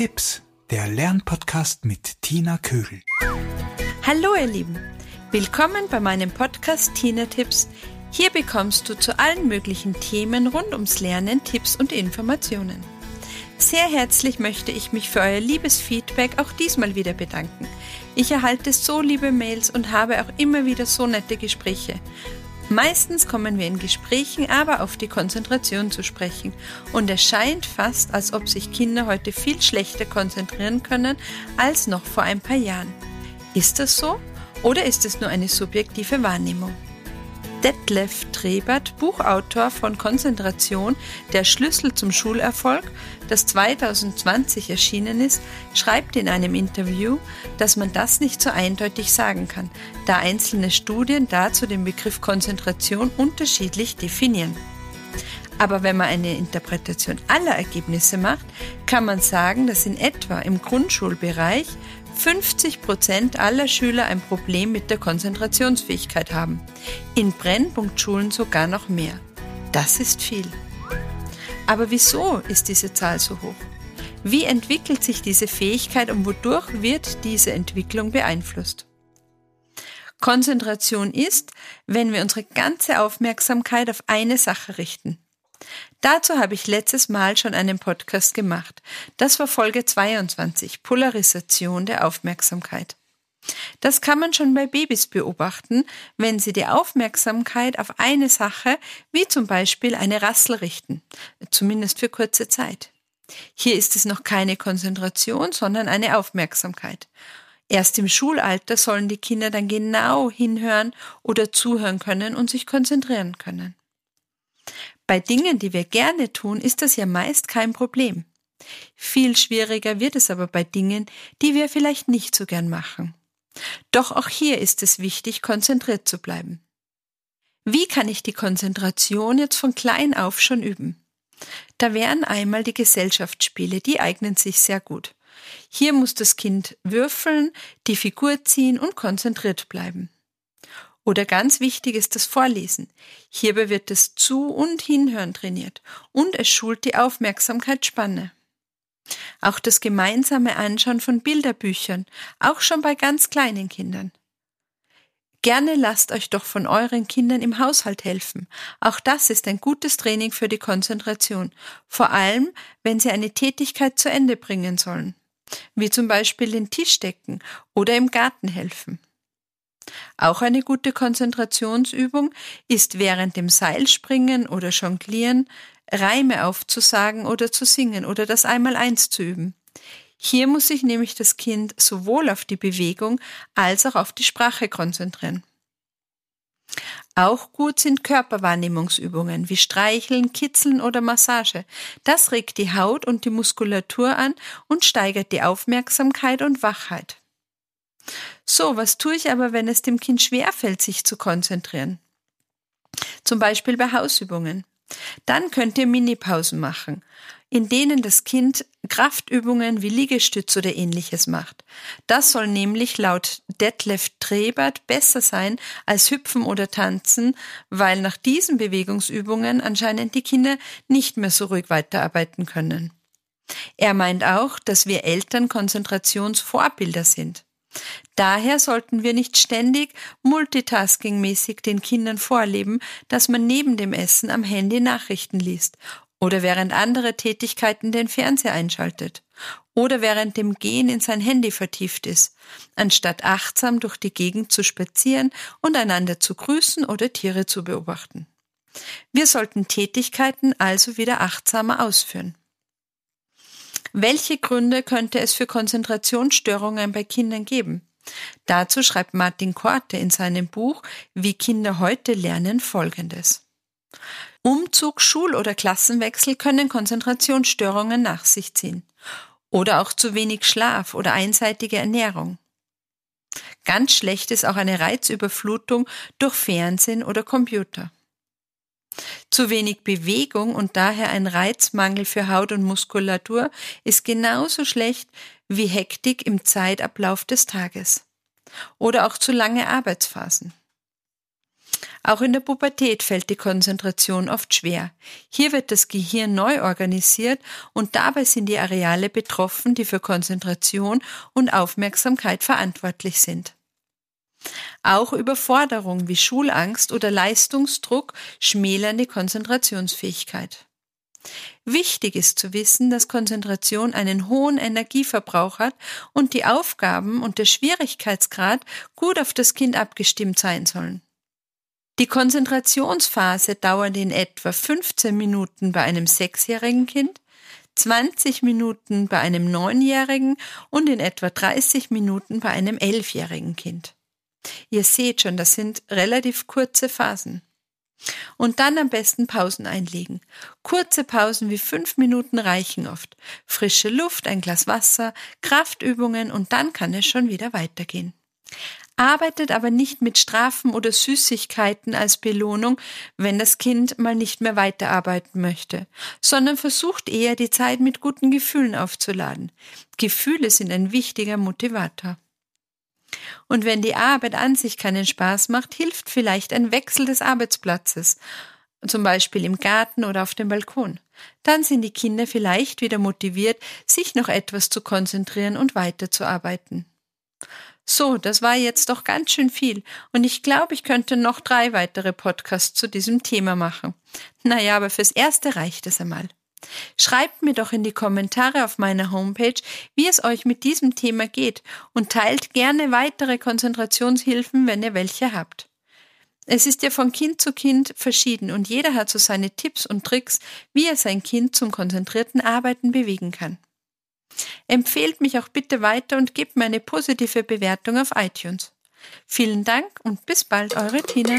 Tipps, der Lernpodcast mit Tina Kögel. Hallo ihr Lieben, willkommen bei meinem Podcast Tina Tipps. Hier bekommst du zu allen möglichen Themen rund ums Lernen Tipps und Informationen. Sehr herzlich möchte ich mich für euer liebes Feedback auch diesmal wieder bedanken. Ich erhalte so liebe Mails und habe auch immer wieder so nette Gespräche. Meistens kommen wir in Gesprächen aber auf die Konzentration zu sprechen und es scheint fast, als ob sich Kinder heute viel schlechter konzentrieren können als noch vor ein paar Jahren. Ist das so oder ist es nur eine subjektive Wahrnehmung? Detlef Trebert, Buchautor von Konzentration, der Schlüssel zum Schulerfolg, das 2020 erschienen ist, schreibt in einem Interview, dass man das nicht so eindeutig sagen kann, da einzelne Studien dazu den Begriff Konzentration unterschiedlich definieren. Aber wenn man eine Interpretation aller Ergebnisse macht, kann man sagen, dass in etwa im Grundschulbereich 50 Prozent aller Schüler ein Problem mit der Konzentrationsfähigkeit haben. In Brennpunktschulen sogar noch mehr. Das ist viel. Aber wieso ist diese Zahl so hoch? Wie entwickelt sich diese Fähigkeit und wodurch wird diese Entwicklung beeinflusst? Konzentration ist, wenn wir unsere ganze Aufmerksamkeit auf eine Sache richten. Dazu habe ich letztes Mal schon einen Podcast gemacht. Das war Folge 22, Polarisation der Aufmerksamkeit. Das kann man schon bei Babys beobachten, wenn sie die Aufmerksamkeit auf eine Sache, wie zum Beispiel eine Rassel richten, zumindest für kurze Zeit. Hier ist es noch keine Konzentration, sondern eine Aufmerksamkeit. Erst im Schulalter sollen die Kinder dann genau hinhören oder zuhören können und sich konzentrieren können. Bei Dingen, die wir gerne tun, ist das ja meist kein Problem. Viel schwieriger wird es aber bei Dingen, die wir vielleicht nicht so gern machen. Doch auch hier ist es wichtig, konzentriert zu bleiben. Wie kann ich die Konzentration jetzt von klein auf schon üben? Da wären einmal die Gesellschaftsspiele, die eignen sich sehr gut. Hier muss das Kind würfeln, die Figur ziehen und konzentriert bleiben. Oder ganz wichtig ist das Vorlesen. Hierbei wird das Zu- und Hinhören trainiert und es schult die Aufmerksamkeitsspanne. Auch das gemeinsame Anschauen von Bilderbüchern, auch schon bei ganz kleinen Kindern. Gerne lasst euch doch von euren Kindern im Haushalt helfen. Auch das ist ein gutes Training für die Konzentration, vor allem wenn sie eine Tätigkeit zu Ende bringen sollen, wie zum Beispiel den Tisch decken oder im Garten helfen. Auch eine gute Konzentrationsübung ist während dem Seilspringen oder Jonglieren Reime aufzusagen oder zu singen oder das Einmaleins zu üben. Hier muss sich nämlich das Kind sowohl auf die Bewegung als auch auf die Sprache konzentrieren. Auch gut sind Körperwahrnehmungsübungen wie Streicheln, Kitzeln oder Massage. Das regt die Haut und die Muskulatur an und steigert die Aufmerksamkeit und Wachheit. So, was tue ich aber, wenn es dem Kind schwerfällt, sich zu konzentrieren? Zum Beispiel bei Hausübungen. Dann könnt ihr Minipausen machen, in denen das Kind Kraftübungen wie Liegestütz oder ähnliches macht. Das soll nämlich laut Detlef Trebert besser sein als Hüpfen oder Tanzen, weil nach diesen Bewegungsübungen anscheinend die Kinder nicht mehr so ruhig weiterarbeiten können. Er meint auch, dass wir Eltern Konzentrationsvorbilder sind. Daher sollten wir nicht ständig multitaskingmäßig den Kindern vorleben, dass man neben dem Essen am Handy Nachrichten liest oder während andere Tätigkeiten den Fernseher einschaltet oder während dem Gehen in sein Handy vertieft ist, anstatt achtsam durch die Gegend zu spazieren und einander zu grüßen oder Tiere zu beobachten. Wir sollten Tätigkeiten also wieder achtsamer ausführen. Welche Gründe könnte es für Konzentrationsstörungen bei Kindern geben? Dazu schreibt Martin Korte in seinem Buch Wie Kinder heute lernen Folgendes. Umzug, Schul- oder Klassenwechsel können Konzentrationsstörungen nach sich ziehen. Oder auch zu wenig Schlaf oder einseitige Ernährung. Ganz schlecht ist auch eine Reizüberflutung durch Fernsehen oder Computer. Zu wenig Bewegung und daher ein Reizmangel für Haut und Muskulatur ist genauso schlecht wie Hektik im Zeitablauf des Tages. Oder auch zu lange Arbeitsphasen. Auch in der Pubertät fällt die Konzentration oft schwer. Hier wird das Gehirn neu organisiert und dabei sind die Areale betroffen, die für Konzentration und Aufmerksamkeit verantwortlich sind. Auch Überforderung wie Schulangst oder Leistungsdruck schmälern die Konzentrationsfähigkeit. Wichtig ist zu wissen, dass Konzentration einen hohen Energieverbrauch hat und die Aufgaben und der Schwierigkeitsgrad gut auf das Kind abgestimmt sein sollen. Die Konzentrationsphase dauert in etwa 15 Minuten bei einem sechsjährigen Kind, 20 Minuten bei einem neunjährigen und in etwa 30 Minuten bei einem elfjährigen Kind. Ihr seht schon, das sind relativ kurze Phasen. Und dann am besten Pausen einlegen. Kurze Pausen wie fünf Minuten reichen oft. Frische Luft, ein Glas Wasser, Kraftübungen und dann kann es schon wieder weitergehen. Arbeitet aber nicht mit Strafen oder Süßigkeiten als Belohnung, wenn das Kind mal nicht mehr weiterarbeiten möchte, sondern versucht eher die Zeit mit guten Gefühlen aufzuladen. Gefühle sind ein wichtiger Motivator. Und wenn die Arbeit an sich keinen Spaß macht, hilft vielleicht ein Wechsel des Arbeitsplatzes, zum Beispiel im Garten oder auf dem Balkon. Dann sind die Kinder vielleicht wieder motiviert, sich noch etwas zu konzentrieren und weiterzuarbeiten. So, das war jetzt doch ganz schön viel und ich glaube, ich könnte noch drei weitere Podcasts zu diesem Thema machen. Naja, aber fürs Erste reicht es einmal. Schreibt mir doch in die Kommentare auf meiner Homepage, wie es euch mit diesem Thema geht und teilt gerne weitere Konzentrationshilfen, wenn ihr welche habt. Es ist ja von Kind zu Kind verschieden und jeder hat so seine Tipps und Tricks, wie er sein Kind zum konzentrierten Arbeiten bewegen kann. Empfehlt mich auch bitte weiter und gebt mir eine positive Bewertung auf iTunes. Vielen Dank und bis bald, eure Tina.